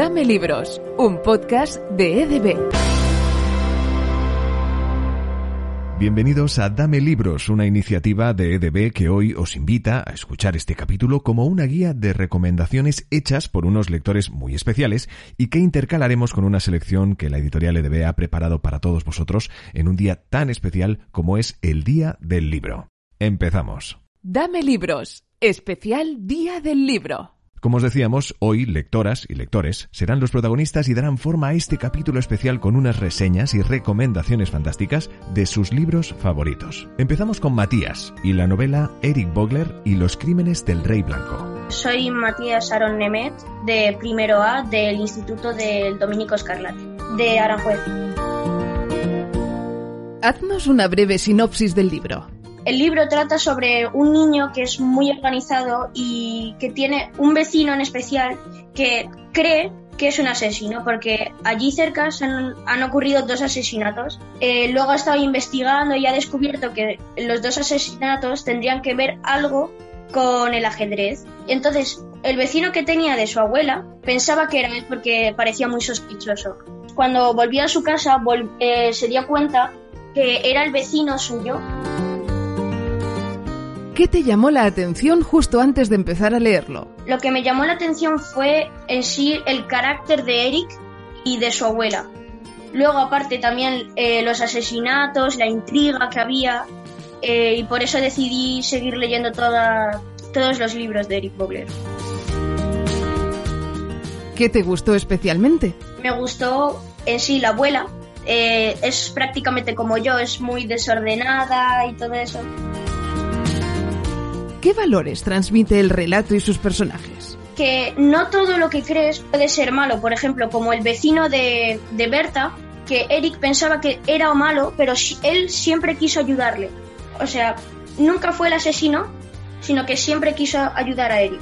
Dame Libros, un podcast de EDB. Bienvenidos a Dame Libros, una iniciativa de EDB que hoy os invita a escuchar este capítulo como una guía de recomendaciones hechas por unos lectores muy especiales y que intercalaremos con una selección que la editorial EDB ha preparado para todos vosotros en un día tan especial como es el Día del Libro. Empezamos. Dame Libros, especial Día del Libro. Como os decíamos, hoy lectoras y lectores serán los protagonistas y darán forma a este capítulo especial con unas reseñas y recomendaciones fantásticas de sus libros favoritos. Empezamos con Matías y la novela Eric Bogler y los crímenes del Rey Blanco. Soy Matías Aaron Nemet, de primero A del Instituto del Dominico Escarlate, de Aranjuez. Haznos una breve sinopsis del libro. El libro trata sobre un niño que es muy organizado y que tiene un vecino en especial que cree que es un asesino, porque allí cerca se han, han ocurrido dos asesinatos. Eh, luego ha estado investigando y ha descubierto que los dos asesinatos tendrían que ver algo con el ajedrez. Entonces el vecino que tenía de su abuela pensaba que era él porque parecía muy sospechoso. Cuando volvió a su casa vol- eh, se dio cuenta que era el vecino suyo. ¿Qué te llamó la atención justo antes de empezar a leerlo? Lo que me llamó la atención fue en sí el carácter de Eric y de su abuela. Luego, aparte, también eh, los asesinatos, la intriga que había, eh, y por eso decidí seguir leyendo toda- todos los libros de Eric Bogler. ¿Qué te gustó especialmente? Me gustó en sí la abuela, eh, es prácticamente como yo, es muy desordenada y todo eso. ¿Qué valores transmite el relato y sus personajes? que no todo lo que crees puede ser malo. Por ejemplo, como el vecino de, de Berta, que Eric pensaba que era malo, pero él siempre quiso ayudarle. O sea, nunca fue el asesino, sino que siempre quiso ayudar a Eric.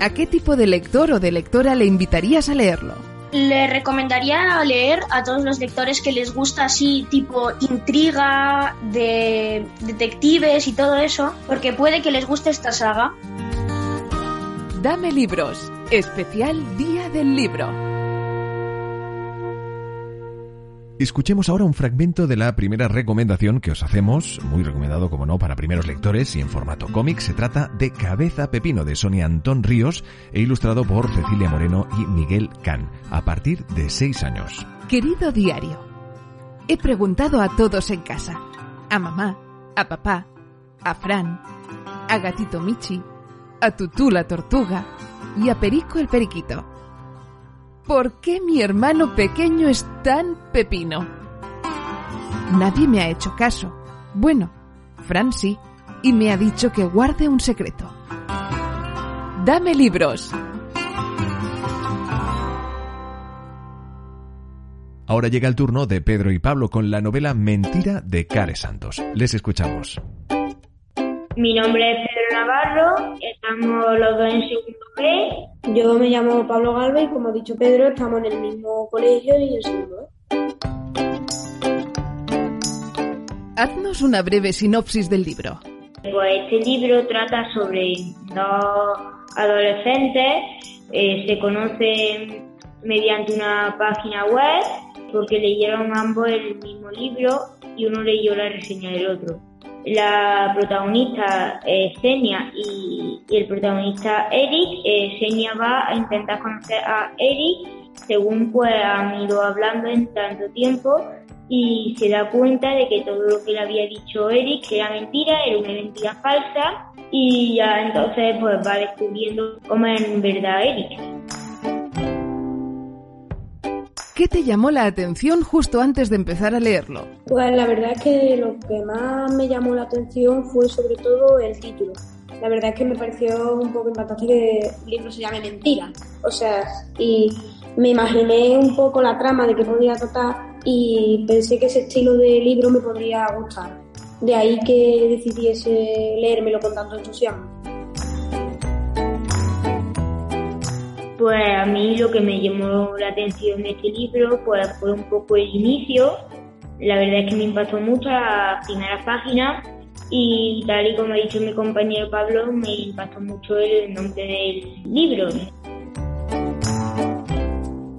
¿A qué tipo de lector o de lectora le invitarías a leerlo? Le recomendaría leer a todos los lectores que les gusta así, tipo intriga, de detectives y todo eso, porque puede que les guste esta saga. Dame Libros, especial Día del Libro. Escuchemos ahora un fragmento de la primera recomendación que os hacemos, muy recomendado como no para primeros lectores y en formato cómic. Se trata de Cabeza Pepino de Sonia Antón Ríos e ilustrado por Cecilia Moreno y Miguel Can, a partir de 6 años. Querido diario, he preguntado a todos en casa, a mamá, a papá, a Fran, a Gatito Michi, a Tutú la tortuga y a Perico el periquito. ¿Por qué mi hermano pequeño es tan pepino? Nadie me ha hecho caso. Bueno, Fran sí, y me ha dicho que guarde un secreto. Dame libros. Ahora llega el turno de Pedro y Pablo con la novela Mentira de Care Santos. Les escuchamos. Mi nombre es Pedro Navarro, estamos los dos en segundo B. Yo me llamo Pablo Galvez y como ha dicho Pedro, estamos en el mismo colegio y en segundo. Haznos una breve sinopsis del libro. Pues este libro trata sobre dos adolescentes, eh, se conocen mediante una página web porque leyeron ambos el mismo libro y uno leyó la reseña del otro. La protagonista Senia y, el protagonista Eric. Eh, va a intentar conocer a Eric según pues han ido hablando en tanto tiempo y se da cuenta de que todo lo que le había dicho Eric era mentira, era una mentira falsa y ya entonces pues va descubriendo cómo es en verdad Eric. ¿Qué te llamó la atención justo antes de empezar a leerlo? Pues la verdad es que lo que más me llamó la atención fue sobre todo el título. La verdad es que me pareció un poco impactante que el libro se llame Mentira. O sea, y me imaginé un poco la trama de que podría tratar y pensé que ese estilo de libro me podría gustar. De ahí que decidiese leérmelo con tanto entusiasmo. Pues a mí lo que me llamó la atención de este libro pues fue un poco el inicio. La verdad es que me impactó mucho la primera página y tal y como ha dicho mi compañero Pablo, me impactó mucho el nombre del libro.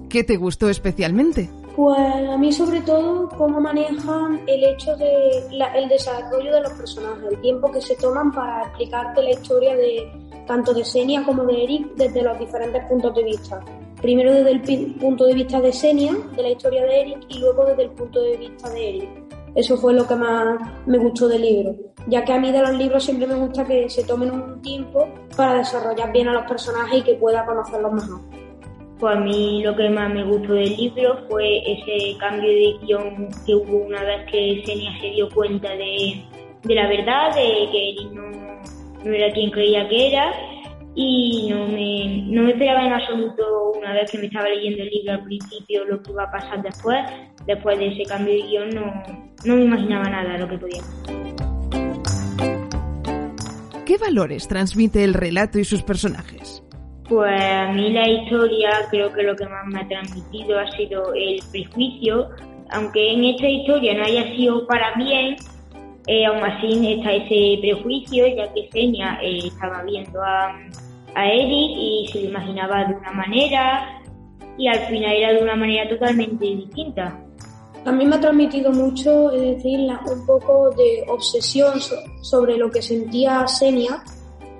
¿Qué te gustó especialmente? Pues a mí sobre todo cómo manejan el hecho de el desarrollo de los personajes, el tiempo que se toman para explicarte la historia de tanto de Senia como de Eric desde los diferentes puntos de vista. Primero desde el punto de vista de Senia, de la historia de Eric, y luego desde el punto de vista de Eric. Eso fue lo que más me gustó del libro, ya que a mí de los libros siempre me gusta que se tomen un tiempo para desarrollar bien a los personajes y que pueda conocerlos mejor. Pues a mí lo que más me gustó del libro fue ese cambio de guion que hubo una vez que Senia se dio cuenta de, la verdad, de que él no, no, era quien creía que era y no me, no me esperaba en absoluto una vez que me estaba leyendo el libro al principio lo que iba a pasar después. Después de ese cambio de guion no, no me imaginaba nada de lo que podía. ¿Qué valores transmite el relato y sus personajes? Pues a mí la historia creo que lo que más me ha transmitido ha sido el prejuicio. Aunque en esta historia no haya sido para bien, eh, aún así está ese prejuicio, ya que Seña eh, estaba viendo a, a Eric y se lo imaginaba de una manera y al final era de una manera totalmente distinta. También me ha transmitido mucho, es decir, un poco de obsesión sobre lo que sentía Senia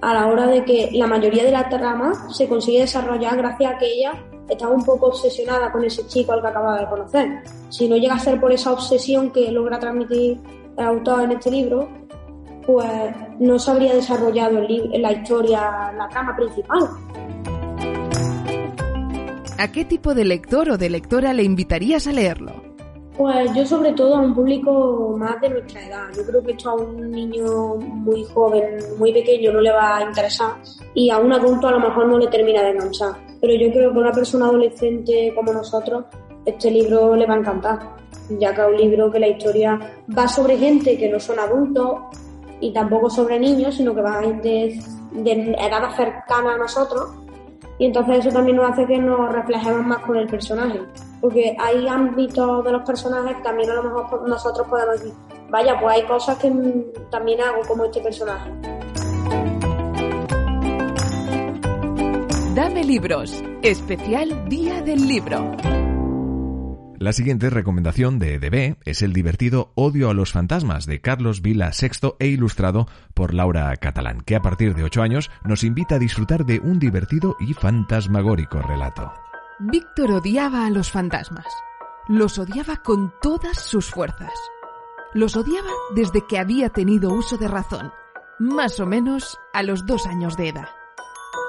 a la hora de que la mayoría de la trama se consigue desarrollar gracias a que ella estaba un poco obsesionada con ese chico al que acababa de conocer. Si no llega a ser por esa obsesión que logra transmitir autor en este libro, pues no se habría desarrollado en la historia, la trama principal. ¿A qué tipo de lector o de lectora le invitarías a leerlo? Pues yo sobre todo a un público más de nuestra edad. Yo creo que esto a un niño muy joven, muy pequeño no le va a interesar y a un adulto a lo mejor no le termina de enganchar. Pero yo creo que a una persona adolescente como nosotros este libro le va a encantar, ya que es un libro que la historia va sobre gente que no son adultos y tampoco sobre niños, sino que va de, de edad cercana a nosotros y entonces eso también nos hace que nos reflejemos más con el personaje porque hay ámbitos de los personajes que también a lo mejor nosotros podemos decir, vaya, pues hay cosas que también hago como este personaje. Dame libros, especial Día del Libro. La siguiente recomendación de EDB es el divertido Odio a los fantasmas de Carlos Vila VI e ilustrado por Laura Catalán, que a partir de 8 años nos invita a disfrutar de un divertido y fantasmagórico relato. Víctor odiaba a los fantasmas. Los odiaba con todas sus fuerzas. Los odiaba desde que había tenido uso de razón, más o menos a los dos años de edad.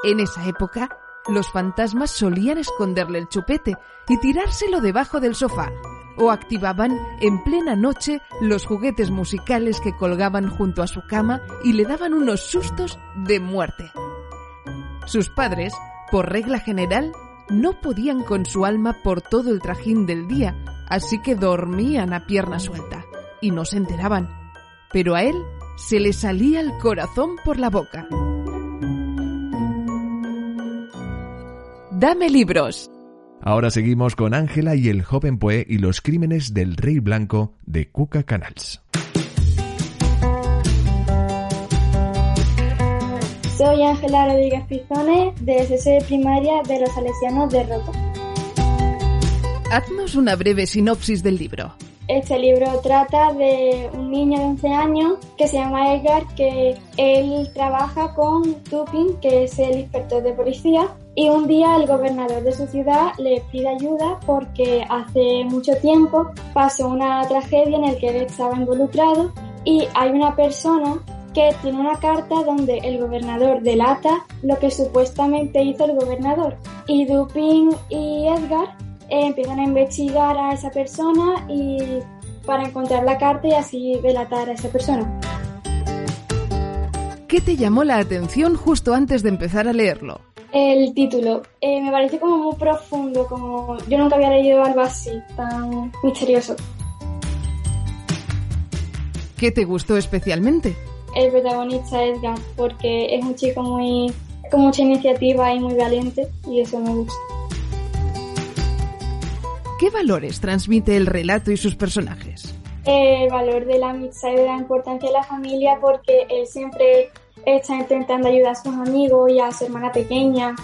En esa época, los fantasmas solían esconderle el chupete y tirárselo debajo del sofá, o activaban en plena noche los juguetes musicales que colgaban junto a su cama y le daban unos sustos de muerte. Sus padres, por regla general, no podían con su alma por todo el trajín del día, así que dormían a pierna suelta y no se enteraban. Pero a él se le salía el corazón por la boca. Dame libros. Ahora seguimos con Ángela y el joven Poe y los crímenes del rey blanco de Cuca Canals. Soy Ángela Rodríguez Pizones, de SS Primaria de los Salesianos de Roca. Haznos una breve sinopsis del libro. Este libro trata de un niño de 11 años que se llama Edgar, que él trabaja con Tupin, que es el inspector de policía, y un día el gobernador de su ciudad le pide ayuda porque hace mucho tiempo pasó una tragedia en la que él estaba involucrado y hay una persona que tiene una carta donde el gobernador delata lo que supuestamente hizo el gobernador. Y Dupin y Edgar empiezan a investigar a esa persona y para encontrar la carta y así delatar a esa persona. ¿Qué te llamó la atención justo antes de empezar a leerlo? El título. Eh, me parece como muy profundo, como yo nunca había leído algo así, tan misterioso. ¿Qué te gustó especialmente? el protagonista Edgar, porque es un chico muy con mucha iniciativa y muy valiente y eso me gusta. ¿Qué valores transmite el relato y sus personajes? El valor de la amistad y de la importancia de la familia porque él siempre está intentando ayudar a sus amigos y a su hermana pequeña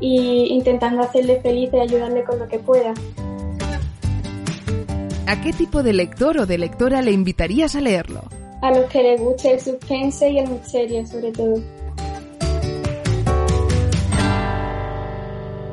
y intentando hacerle feliz y ayudarle con lo que pueda. ¿A qué tipo de lector o de lectora le invitarías a leerlo? A los que les guste el suspense y el misterio, sobre todo.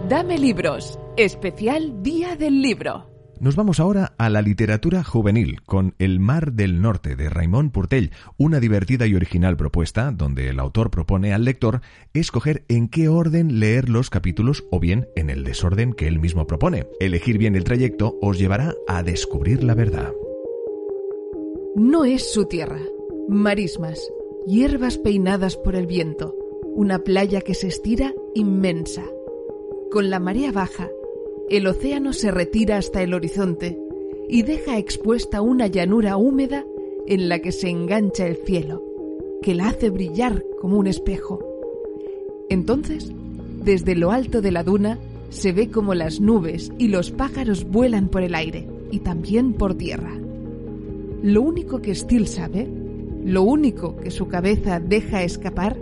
Dame libros, especial Día del Libro. Nos vamos ahora a la literatura juvenil con El mar del norte de Raymond Purtell, una divertida y original propuesta donde el autor propone al lector escoger en qué orden leer los capítulos o bien en el desorden que él mismo propone. Elegir bien el trayecto os llevará a descubrir la verdad. No es su tierra. Marismas, hierbas peinadas por el viento, una playa que se estira inmensa. Con la marea baja, el océano se retira hasta el horizonte y deja expuesta una llanura húmeda en la que se engancha el cielo, que la hace brillar como un espejo. Entonces, desde lo alto de la duna, se ve como las nubes y los pájaros vuelan por el aire y también por tierra. Lo único que Steele sabe, lo único que su cabeza deja escapar,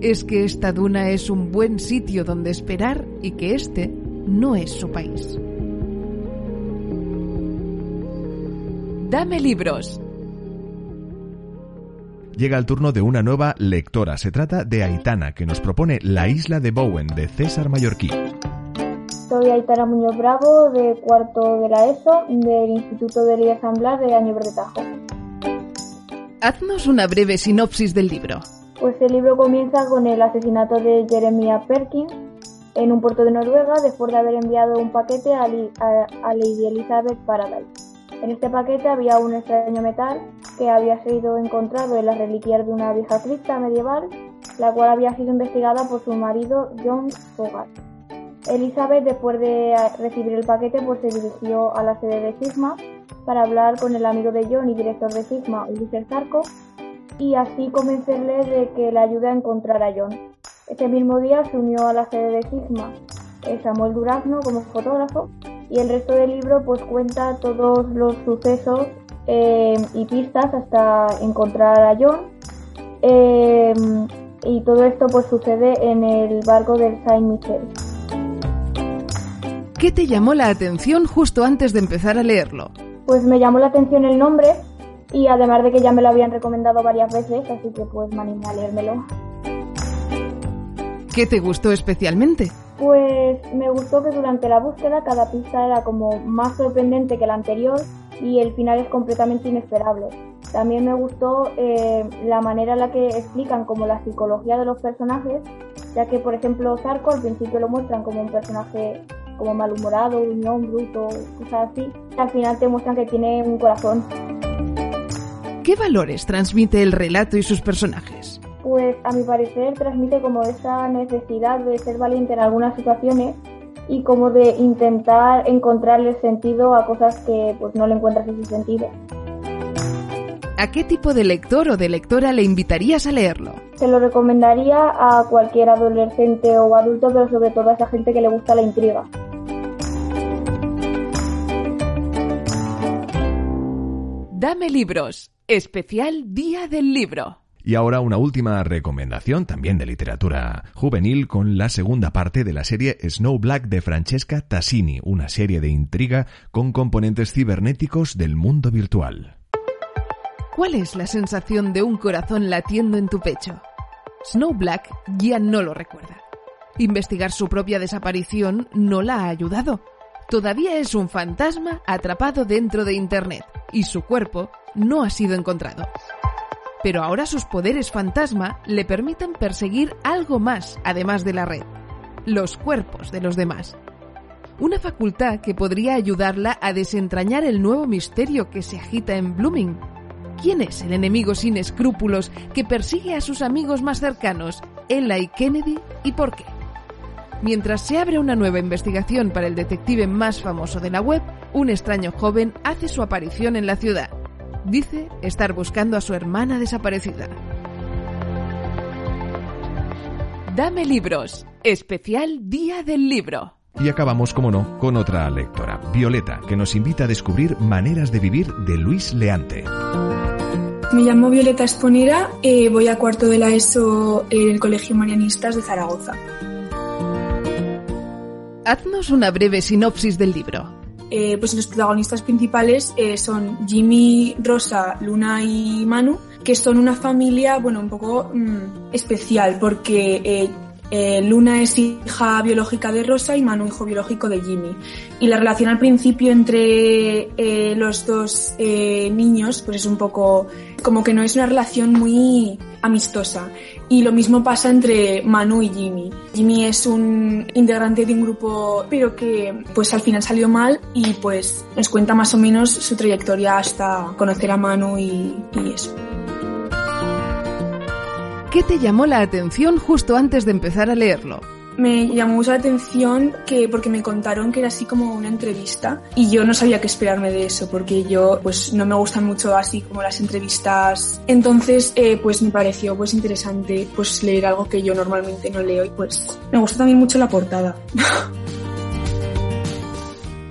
es que esta duna es un buen sitio donde esperar y que este no es su país. Dame libros. Llega el turno de una nueva lectora. Se trata de Aitana, que nos propone La isla de Bowen, de César Mallorquí. Soy Aitana Muñoz Bravo, de cuarto de la ESO, del Instituto de Elías Amblar de Año Tajo. Haznos una breve sinopsis del libro. Pues el libro comienza con el asesinato de Jeremiah Perkins, en un puerto de Noruega después de haber enviado un paquete a, Lady Elizabeth Paradise. En este paquete había un extraño metal que había sido encontrado en las reliquias de una vieja cripta medieval, la cual había sido investigada por su marido John Fogarty. Elizabeth, después de recibir el paquete, pues se dirigió a la sede de Sigma para hablar con el amigo de John y director de Sigma, Ulises Zarco, y así convencerle de que le ayude a encontrar a John. Ese mismo día se unió a la sede de Sigma Samuel Durazno como fotógrafo y el resto del libro pues cuenta todos los sucesos eh, y pistas hasta encontrar a John eh, y todo esto pues sucede en el barco del Saint Michel. ¿Qué te llamó la atención justo antes de empezar a leerlo? Pues me llamó la atención el nombre y además de que ya me lo habían recomendado varias veces, así que pues me animé a leérmelo. ¿Qué te gustó especialmente? Pues me gustó que durante la búsqueda cada pista era como más sorprendente que la anterior y el final es completamente inesperable. También me gustó eh, la manera en la que explican como la psicología de los personajes, ya que por ejemplo Zarco al principio lo muestran como un personaje como malhumorado, gruñón, bruto, cosas así. Al final te muestran que tiene un corazón. ¿Qué valores transmite el relato y sus personajes? Pues a mi parecer transmite como esa necesidad de ser valiente en algunas situaciones y como de intentar encontrarle sentido a cosas que pues no le encuentras ese sentido. ¿A qué tipo de lector o de lectora le invitarías a leerlo? Se lo recomendaría a cualquier adolescente o adulto, pero sobre todo a esa gente que le gusta la intriga. Dame libros, especial Día del Libro. Y ahora una última recomendación también de literatura juvenil con la segunda parte de la serie Snow Black de Francesca Tassini, una serie de intriga con componentes cibernéticos del mundo virtual. ¿Cuál es la sensación de un corazón latiendo en tu pecho? Snow Black ya no lo recuerda. Investigar su propia desaparición no la ha ayudado. Todavía es un fantasma atrapado dentro de Internet y su cuerpo no ha sido encontrado pero ahora sus poderes fantasma le permiten perseguir algo más además de la red, los cuerpos de los demás. Una facultad que podría ayudarla a desentrañar el nuevo misterio que se agita en Blooming. ¿Quién es el enemigo sin escrúpulos que persigue a sus amigos más cercanos, Ella y Kennedy, y por qué? Mientras se abre una nueva investigación para el detective más famoso de la web, un extraño joven hace su aparición en la ciudad Dice estar buscando a su hermana desaparecida. Dame libros. Especial Día del Libro. Y acabamos, como no, con otra lectora, Violeta, que nos invita a descubrir Maneras de Vivir de Luis Leante. Me llamo Violeta Esponera, y voy a cuarto de la ESO en el Colegio Marianistas de Zaragoza. Haznos una breve sinopsis del libro. Eh, pues los protagonistas principales eh, son Jimmy, Rosa, Luna y Manu, que son una familia, bueno, un poco mm, especial, porque eh, eh, Luna es hija biológica de Rosa y Manu hijo biológico de Jimmy. Y la relación al principio entre eh, los dos eh, niños pues es un poco como que no es una relación muy amistosa. Y lo mismo pasa entre Manu y Jimmy. Jimmy es un integrante de un grupo pero que pues al final salió mal y pues nos cuenta más o menos su trayectoria hasta conocer a Manu y, y eso. ¿Qué te llamó la atención justo antes de empezar a leerlo? Me llamó mucho la atención que porque me contaron que era así como una entrevista y yo no sabía qué esperarme de eso porque yo pues no me gustan mucho así como las entrevistas entonces eh, pues me pareció pues interesante pues leer algo que yo normalmente no leo y pues me gustó también mucho la portada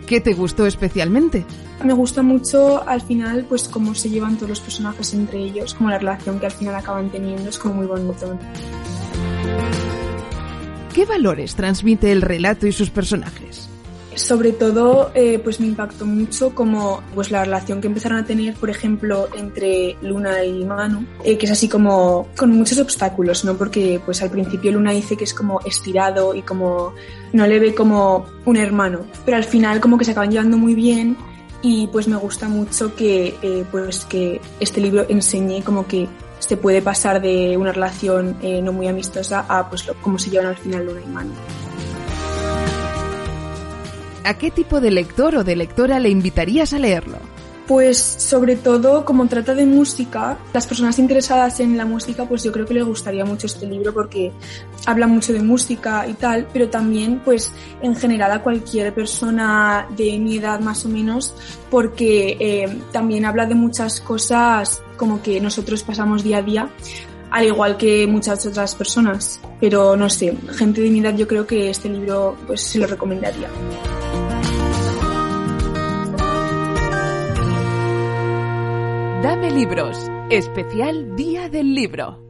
¿Qué te gustó especialmente? Me gusta mucho al final pues cómo se llevan todos los personajes entre ellos como la relación que al final acaban teniendo es como muy bonito ¿Qué valores transmite el relato y sus personajes? Sobre todo, eh, pues me impactó mucho como pues la relación que empezaron a tener, por ejemplo, entre Luna y Manu, eh, que es así como con muchos obstáculos, ¿no? Porque pues al principio Luna dice que es como estirado y como no le ve como un hermano, pero al final como que se acaban llevando muy bien y pues me gusta mucho que eh, pues que este libro enseñe como que se puede pasar de una relación eh, no muy amistosa a pues lo, cómo se llevan al final Luna y Manu. ¿A qué tipo de lector o de lectora le invitarías a leerlo? Pues sobre todo como trata de música, las personas interesadas en la música pues yo creo que les gustaría mucho este libro porque habla mucho de música y tal, pero también pues en general a cualquier persona de mi edad más o menos porque eh, también habla de muchas cosas como que nosotros pasamos día a día al igual que muchas otras personas, pero no sé, gente de mi edad yo creo que este libro pues se lo recomendaría. Dame libros, especial Día del Libro.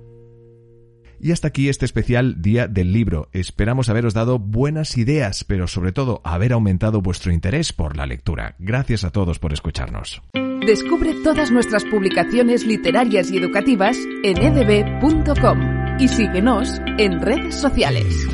Y hasta aquí este especial Día del Libro. Esperamos haberos dado buenas ideas, pero sobre todo haber aumentado vuestro interés por la lectura. Gracias a todos por escucharnos. Descubre todas nuestras publicaciones literarias y educativas en edb.com y síguenos en redes sociales.